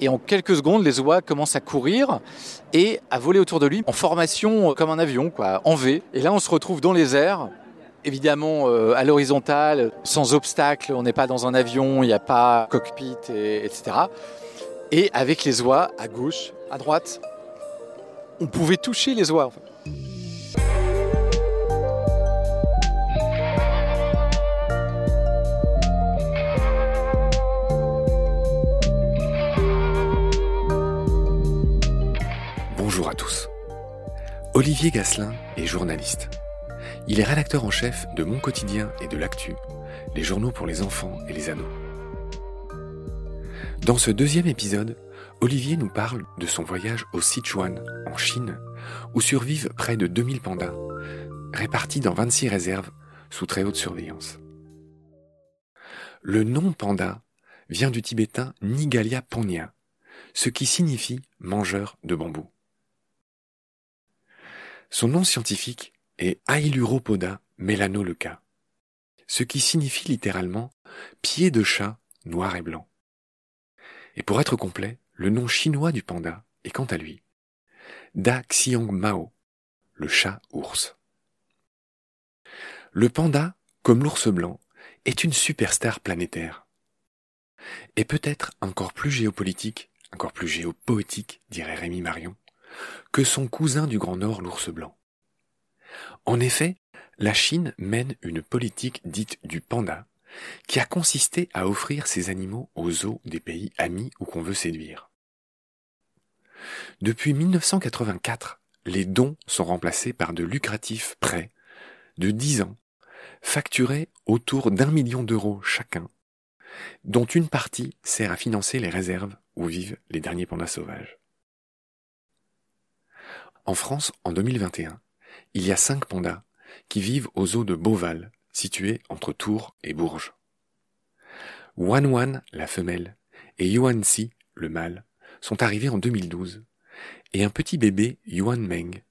Et en quelques secondes, les oies commencent à courir et à voler autour de lui en formation comme un avion, en V. Et là, on se retrouve dans les airs, évidemment euh, à l'horizontale, sans obstacle. On n'est pas dans un avion, il n'y a pas cockpit, etc. Et avec les oies à gauche, à droite, on pouvait toucher les oies. Bonjour à Olivier Gasselin est journaliste. Il est rédacteur en chef de Mon Quotidien et de L'Actu, les journaux pour les enfants et les ados. Dans ce deuxième épisode, Olivier nous parle de son voyage au Sichuan, en Chine, où survivent près de 2000 pandas, répartis dans 26 réserves sous très haute surveillance. Le nom panda vient du tibétain Nigalia Ponya, ce qui signifie mangeur de bambou. Son nom scientifique est Ailuropoda melanoleuca, ce qui signifie littéralement pied de chat noir et blanc. Et pour être complet, le nom chinois du panda est quant à lui Da Xiong Mao, le chat ours. Le panda, comme l'ours blanc, est une superstar planétaire. Et peut-être encore plus géopolitique, encore plus géopoétique, dirait Rémi Marion, que son cousin du Grand Nord, l'ours blanc. En effet, la Chine mène une politique dite du panda, qui a consisté à offrir ces animaux aux zoos des pays amis ou qu'on veut séduire. Depuis 1984, les dons sont remplacés par de lucratifs prêts de 10 ans, facturés autour d'un million d'euros chacun, dont une partie sert à financer les réserves où vivent les derniers pandas sauvages. En France, en 2021, il y a cinq pandas qui vivent aux eaux de Beauval, situées entre Tours et Bourges. Wan Wan, la femelle, et Yuan Si, le mâle, sont arrivés en 2012, et un petit bébé, Yuan Meng,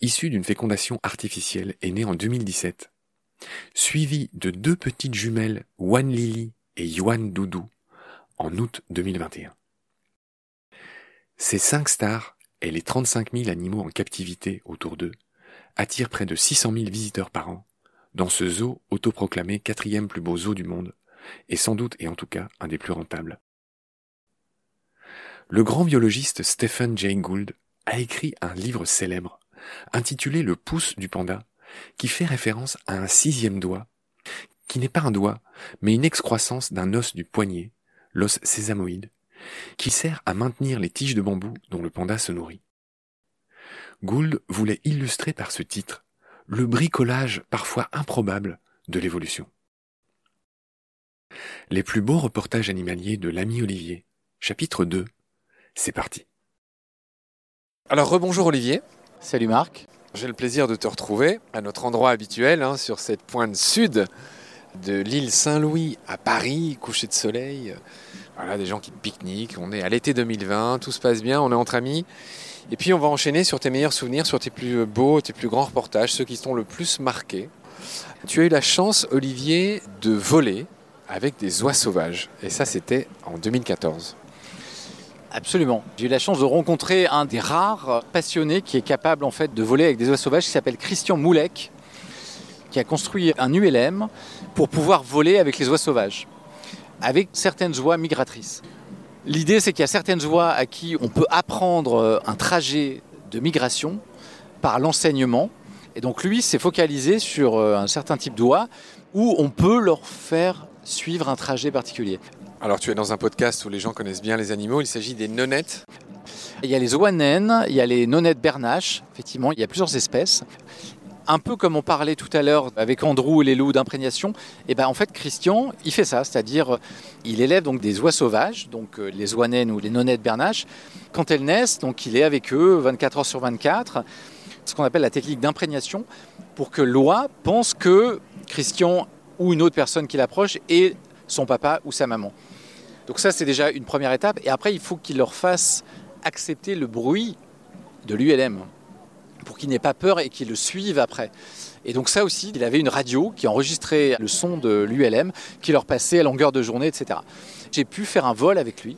issu d'une fécondation artificielle, est né en 2017, suivi de deux petites jumelles, Wan Lily et Yuan Doudou, en août 2021. Ces cinq stars et les 35 000 animaux en captivité autour d'eux attirent près de 600 000 visiteurs par an dans ce zoo autoproclamé quatrième plus beau zoo du monde et sans doute et en tout cas un des plus rentables. Le grand biologiste Stephen Jay Gould a écrit un livre célèbre intitulé Le pouce du panda qui fait référence à un sixième doigt qui n'est pas un doigt mais une excroissance d'un os du poignet, l'os sésamoïde, qui sert à maintenir les tiges de bambou dont le panda se nourrit. Gould voulait illustrer par ce titre le bricolage parfois improbable de l'évolution. Les plus beaux reportages animaliers de l'ami Olivier, chapitre 2, c'est parti. Alors rebonjour Olivier. Salut Marc. J'ai le plaisir de te retrouver à notre endroit habituel, hein, sur cette pointe sud de l'île Saint-Louis à Paris, coucher de soleil. Voilà, des gens qui pique-niquent. On est à l'été 2020, tout se passe bien, on est entre amis. Et puis on va enchaîner sur tes meilleurs souvenirs, sur tes plus beaux, tes plus grands reportages, ceux qui t'ont le plus marqué. Tu as eu la chance, Olivier, de voler avec des oies sauvages. Et ça, c'était en 2014. Absolument. J'ai eu la chance de rencontrer un des rares passionnés qui est capable en fait de voler avec des oies sauvages, qui s'appelle Christian Moulek, qui a construit un ULM pour pouvoir voler avec les oies sauvages, avec certaines oies migratrices. L'idée, c'est qu'il y a certaines oies à qui on peut apprendre euh, un trajet de migration par l'enseignement. Et donc lui s'est focalisé sur euh, un certain type d'oies où on peut leur faire suivre un trajet particulier. Alors tu es dans un podcast où les gens connaissent bien les animaux, il s'agit des nonettes. Il y a les oies naines, il y a les nonettes bernaches, effectivement, il y a plusieurs espèces un peu comme on parlait tout à l'heure avec Andrew et les loups d'imprégnation, et eh ben en fait Christian, il fait ça, c'est-à-dire il élève donc des oies sauvages, donc euh, les oies naines ou les nonettes bernaches. Quand elles naissent, donc il est avec eux 24 heures sur 24, ce qu'on appelle la technique d'imprégnation, pour que l'oie pense que Christian ou une autre personne qui l'approche est son papa ou sa maman. Donc ça c'est déjà une première étape, et après il faut qu'il leur fasse accepter le bruit de l'ULM pour qu'ils n'aient pas peur et qu'ils le suivent après. Et donc ça aussi, il avait une radio qui enregistrait le son de l'ULM, qui leur passait à longueur de journée, etc. J'ai pu faire un vol avec lui,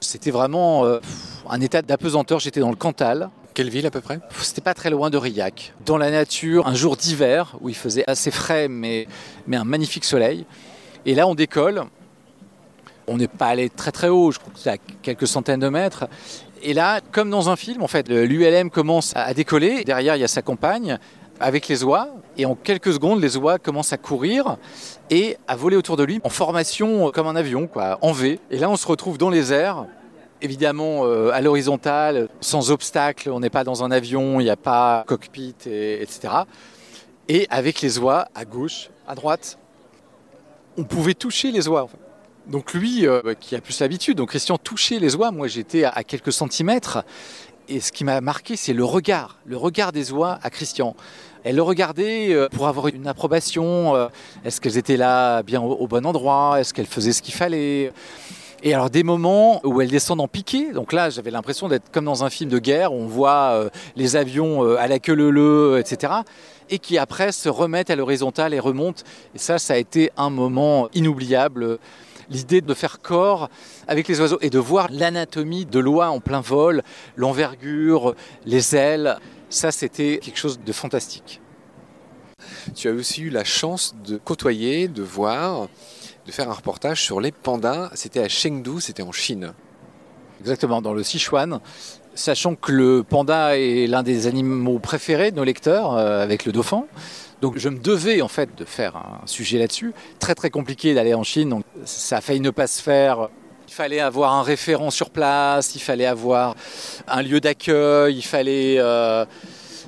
C'était vraiment euh, un état d'apesanteur. J'étais dans le Cantal. Quelle ville à peu près? C'était pas très loin de Rillac. Dans la nature, un jour d'hiver où il faisait assez frais, mais, mais un magnifique soleil. Et là, on décolle. On n'est pas allé très très haut, je crois que c'est à quelques centaines de mètres. Et là, comme dans un film, en fait, l'ULM commence à décoller. Derrière, il y a sa compagne avec les oies. Et en quelques secondes, les oies commencent à courir et à voler autour de lui en formation comme un avion, quoi, en V. Et là, on se retrouve dans les airs, évidemment euh, à l'horizontale, sans obstacle. On n'est pas dans un avion, il n'y a pas cockpit, et, etc. Et avec les oies à gauche, à droite, on pouvait toucher les oies. Donc lui, euh, qui a plus l'habitude, donc Christian touchait les oies. Moi, j'étais à quelques centimètres. Et ce qui m'a marqué, c'est le regard, le regard des oies à Christian. Elle le regardait euh, pour avoir une approbation. Euh, est-ce qu'elles étaient là bien au, bon endroit Est-ce qu'elles faisaient ce qu'il fallait et alors des moments où elles descendent en piqué, donc là j'avais l'impression d'être comme dans un film de guerre où on voit les avions à la queue leu etc. Et qui après se remettent à l'horizontale et remontent. Et ça, ça a été un moment inoubliable. L'idée de faire corps avec les oiseaux et de voir l'anatomie de l'oie en plein vol, l'envergure, les ailes. Ça, c'était quelque chose de fantastique. Tu as aussi eu la chance de côtoyer, de voir, de faire un reportage sur les pandas. C'était à Chengdu, c'était en Chine. Exactement, dans le Sichuan. Sachant que le panda est l'un des animaux préférés de nos lecteurs, euh, avec le dauphin. Donc je me devais en fait de faire un sujet là-dessus. Très très compliqué d'aller en Chine, donc ça a failli ne pas se faire. Il fallait avoir un référent sur place, il fallait avoir un lieu d'accueil, il fallait euh,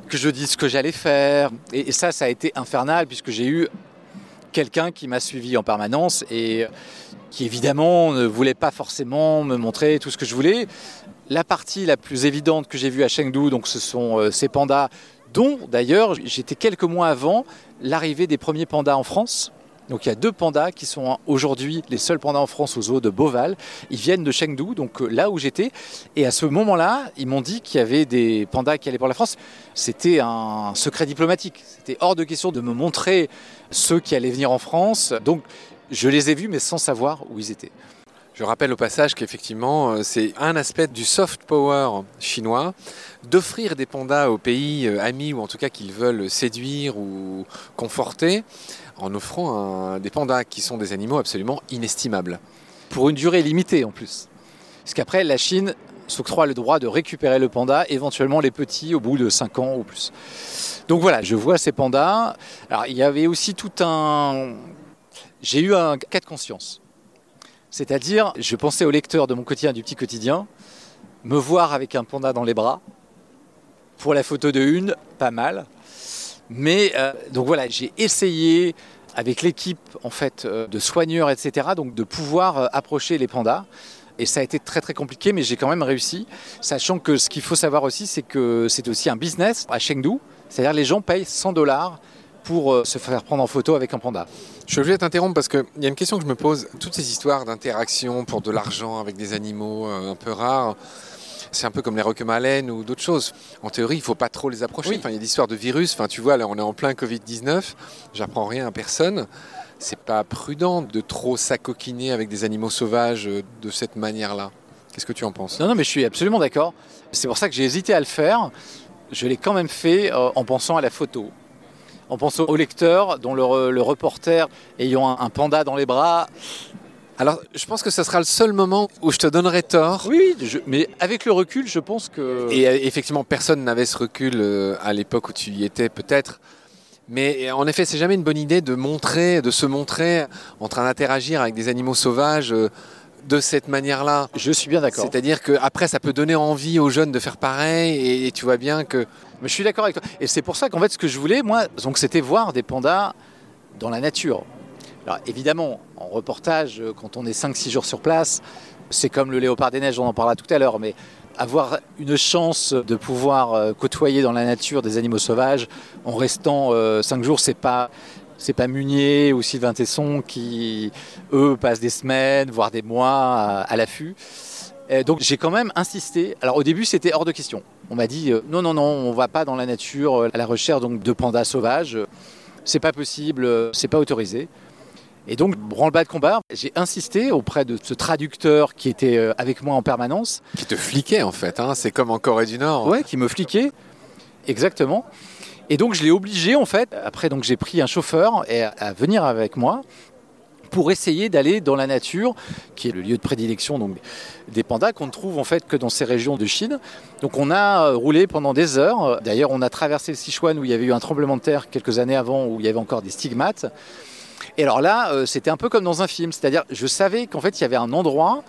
que je dise ce que j'allais faire. Et, ça, ça a été infernal puisque j'ai eu quelqu'un qui m'a suivi en permanence et qui évidemment ne voulait pas forcément me montrer tout ce que je voulais. La partie la plus évidente que j'ai vue à Chengdu, donc ce sont euh, ces pandas, dont d'ailleurs j'étais quelques mois avant l'arrivée des premiers pandas en France. Donc il y a deux pandas qui sont aujourd'hui les seuls pandas en France aux zoo de Beauval. Ils viennent de Chengdu, donc euh, là où j'étais. Et à ce moment-là, ils m'ont dit qu'il y avait des pandas qui allaient pour la France. C'était un secret diplomatique. C'était hors de question de me montrer ceux qui allaient venir en France. Donc je les ai vus, mais sans savoir où ils étaient. Je rappelle au passage qu'effectivement, euh, c'est un aspect du soft power chinois d'offrir des pandas aux pays euh, amis ou en tout cas qu'ils veulent séduire ou conforter en offrant des pandas qui sont des animaux absolument inestimables. Pour une durée limitée en plus. Parce qu'après, la Chine s'octroie le droit de récupérer le panda, éventuellement les petits au bout de 5 ans ou plus. Donc voilà, je vois ces pandas. Alors il y avait aussi tout un... J'ai eu un cas de conscience. C'est-à-dire, je pensais au lecteur de mon quotidien, du petit quotidien, me voir avec un panda dans les bras. Pour la photo de une, pas mal. Mais euh, donc voilà, j'ai essayé avec l'équipe en fait euh, de soigneurs, etc. Donc de pouvoir euh, approcher les pandas. Et ça a été très très compliqué, mais j'ai quand même réussi. Sachant que ce qu'il faut savoir aussi, c'est que c'est aussi un business à Chengdu. C'est-à-dire les gens payent 100 dollars pour se faire prendre en photo avec un panda. Je suis obligé de t'interrompre parce qu'il y a une question que je me pose. Toutes ces histoires d'interaction pour de l'argent avec des animaux un peu rares, c'est un peu comme les requins ou d'autres choses. En théorie, il ne faut pas trop les approcher. Enfin, il y a l'histoire de virus. Enfin, tu vois, là, on est en plein Covid-19. J'apprends rien à personne. C'est pas prudent de trop s'acoquiner avec des animaux sauvages euh, de cette manière-là. Qu'est-ce que tu en penses? Non, non, mais je suis absolument d'accord. C'est pour ça que j'ai hésité à le faire. Je l'ai quand même fait euh, en pensant à la photo en pensant au lecteur, dont le, reporter ayant un, panda dans les bras, alors, je pense que ce sera le seul moment où je te donnerai tort. Oui, mais avec le recul, je pense que. Et euh, effectivement, personne n'avait ce recul euh, à l'époque où tu y étais, peut-être. Mais en effet, c'est jamais une bonne idée de montrer, de se montrer en train d'interagir avec des animaux sauvages euh, de cette manière-là. Je suis bien d'accord. C'est-à-dire qu'après, ça peut donner envie aux jeunes de faire pareil, et, tu vois bien que. Mais je suis d'accord avec toi. Et c'est pour ça qu'en fait, ce que je voulais, moi, donc, c'était voir des pandas dans la nature. Alors évidemment, en reportage, euh, quand on est 5-6 jours sur place, c'est comme le léopard des neiges, on en parlera tout à l'heure, mais avoir une chance de pouvoir euh, côtoyer dans la nature des animaux sauvages en restant 5 euh, jours, c'est pas c'est pas Munier ou Sylvain Tesson qui, eux, passent des semaines, voire des mois à, l'affût. donc j'ai quand même insisté. Alors au début, c'était hors de question. On m'a dit non, non, non, on va pas dans la nature à la recherche donc, de pandas sauvages. C'est pas possible, c'est pas autorisé. Et donc, branle-bas de combat, j'ai insisté auprès de ce traducteur qui était euh, avec moi en permanence. Qui te fliquait en fait, hein c'est comme en Corée du Nord. Ouais, qui me fliquait, exactement. Et donc, je l'ai obligé en fait, après donc j'ai pris un chauffeur et, à venir avec moi pour essayer d'aller dans la nature, qui est le lieu de prédilection donc, des pandas qu'on ne trouve en fait que dans ces régions de Chine. Donc on a euh, roulé pendant des heures. D'ailleurs, on a traversé le Sichuan où il y avait eu un tremblement de terre quelques années avant où il y avait encore des stigmates. Et alors là, euh, c'était un peu comme dans un film, c'est-à-dire je savais qu'en fait il y avait un endroit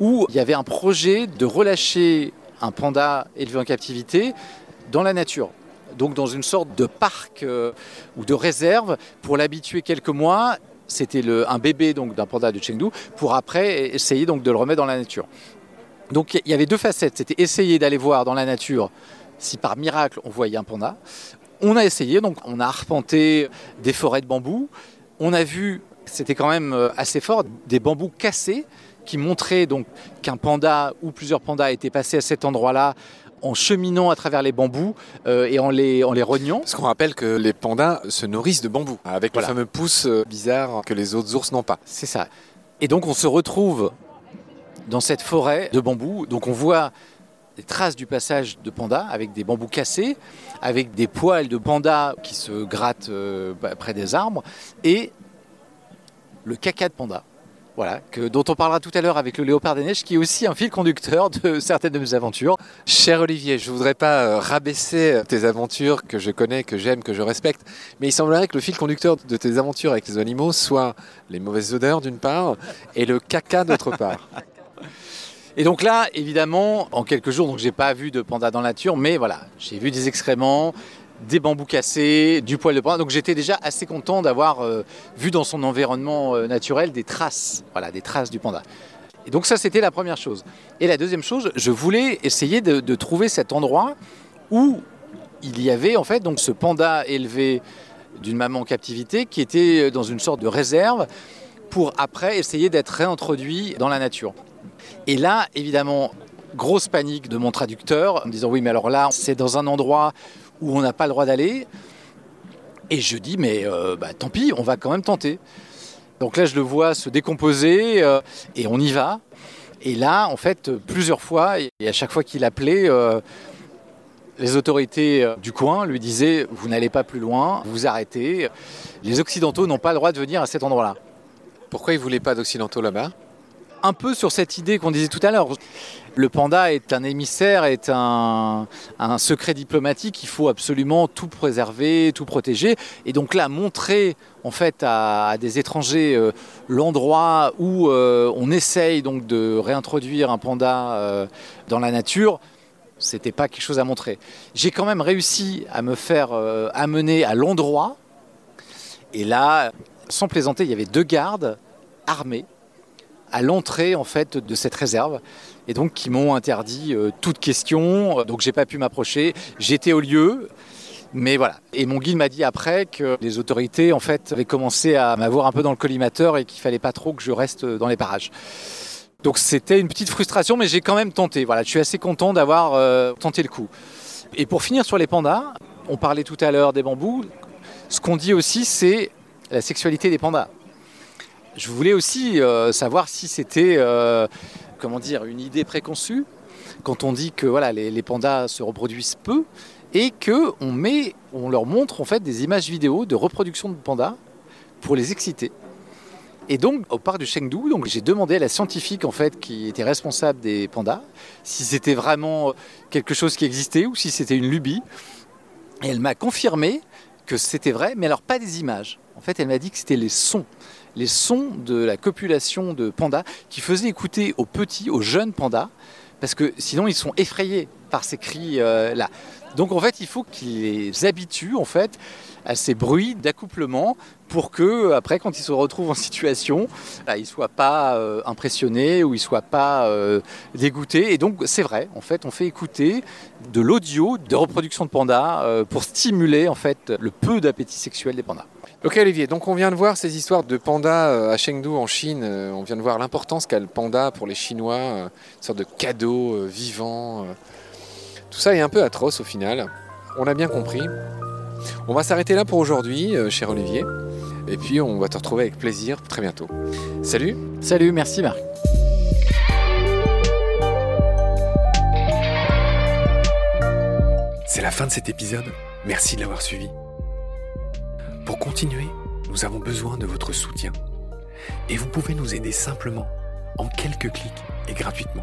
où il y avait un projet de relâcher un panda élevé en captivité dans la nature. Donc dans une sorte de parc euh, ou de réserve pour l'habituer quelques mois. C'était un bébé donc d'un panda de Chengdu pour après essayer donc de le remettre dans la nature. Donc il y avait deux facettes. C'était essayer d'aller voir dans la nature si par miracle on voyait un panda. On a essayé, donc on a arpenté des forêts de bambous. On a vu, c'était quand même euh, assez fort, des bambous cassés qui montraient donc qu'un panda ou plusieurs pandas étaient passés à cet endroit-là en cheminant à travers les bambous euh, et en les, en les rognant. Parce qu'on rappelle que les pandas se nourrissent de bambous, avec le fameux pouce euh, bizarre que les autres ours n'ont pas. C'est ça. Et donc on se retrouve dans cette forêt de bambous. Donc on voit des traces du passage de pandas avec des bambous cassés, avec des poils de pandas qui se grattent euh, bah, près des arbres, et le caca de panda. Voilà, que, dont on parlera tout à l'heure avec le léopard des neiges, qui est aussi un fil conducteur de certaines de mes aventures. Cher Olivier, je ne voudrais pas euh, rabaisser tes aventures que je connais, que j'aime, que je respecte, mais il semblerait que le fil conducteur de tes aventures avec les animaux soit les mauvaises odeurs d'une part et le caca d'autre part. Et donc là, évidemment, en quelques jours, donc j'ai pas vu de panda dans la nature, mais voilà, j'ai vu des excréments, des bambous cassés, du poil de panda. Donc j'étais déjà assez content d'avoir euh, vu dans son environnement euh, naturel des traces, voilà, des traces du panda. Et donc ça, c'était la première chose. Et la deuxième chose, je voulais essayer de, trouver cet endroit où il y avait en fait donc ce panda élevé d'une maman en captivité qui était dans une sorte de réserve pour après essayer d'être réintroduit dans la nature. Et là, évidemment, grosse panique de mon traducteur, en me disant oui, mais alors là, c'est dans un endroit où on n'a pas le droit d'aller. Et je dis, mais euh, bah, tant pis, on va quand même tenter. Donc là, je le vois se décomposer euh, et on y va. Et là, en fait, plusieurs fois, et à chaque fois qu'il appelait, euh, les autorités du coin lui disaient, vous n'allez pas plus loin, vous arrêtez. Les Occidentaux n'ont pas le droit de venir à cet endroit-là. Pourquoi ils ne voulaient pas d'Occidentaux là-bas? Un peu sur cette idée qu'on disait tout à l'heure. Le panda est un émissaire, est un, secret diplomatique. Il faut absolument tout préserver, tout protéger. Et donc là, montrer en fait à, des étrangers euh, l'endroit où euh, on essaye donc de réintroduire un panda euh, dans la nature, c'était pas quelque chose à montrer. J'ai quand même réussi à me faire amener à l'endroit. Et là, sans plaisanter, il y avait deux gardes armés à l'entrée en fait de cette réserve et donc qui m'ont interdit euh, toute question. Donc j'ai pas pu m'approcher. J'étais au lieu. Mais voilà. Et mon guide m'a dit après que les autorités en fait avaient commencé à m'avoir un peu dans le collimateur et qu'il fallait pas trop que je reste dans les parages. Donc c'était une petite frustration, mais j'ai quand même tenté. Voilà, je suis assez content d'avoir euh, tenté le coup. Et pour finir sur les pandas, on parlait tout à l'heure des bambous. Ce qu'on dit aussi, c'est la sexualité des pandas. Je voulais aussi euh, savoir si c'était euh, une idée préconçue quand on dit que voilà, les, pandas se reproduisent peu et qu'on met, on leur montre en fait des images vidéo de reproduction de pandas pour les exciter. Et donc, au parc du Chengdu, j'ai demandé à la scientifique en fait qui était responsable des pandas si c'était vraiment quelque chose qui existait ou si c'était une lubie. Et elle m'a confirmé que c'était vrai, mais alors pas des images. En fait, elle m'a dit que c'était les sons les sons de la copulation de pandas qui faisaient écouter aux petits, aux jeunes pandas, parce que sinon ils sont effrayés par ces cris euh, là. Donc en fait, il faut qu'ils les habituent en fait à ces bruits d'accouplement pour que après quand ils se retrouvent en situation, bah, ils ne soient pas euh, impressionnés ou ils ne soient pas euh, dégoûtés. Et donc c'est vrai, en fait, on fait écouter de l'audio de reproduction de pandas pour stimuler en fait le peu d'appétit sexuel des pandas. Ok Olivier, donc on vient de voir ces histoires de pandas euh, à Chengdu en Chine, euh, on vient de voir l'importance qu'a le panda pour les Chinois, euh, une sorte de cadeau vivant. Tout ça est un peu atroce au final, on a bien compris. On va s'arrêter là pour aujourd'hui, cher Olivier. Et puis on va te retrouver avec plaisir très bientôt. Salut Salut, merci Marc. C'est la fin de cet épisode. Merci de l'avoir suivi. Pour continuer, nous avons besoin de votre soutien. Et vous pouvez nous aider simplement, en quelques clics et gratuitement.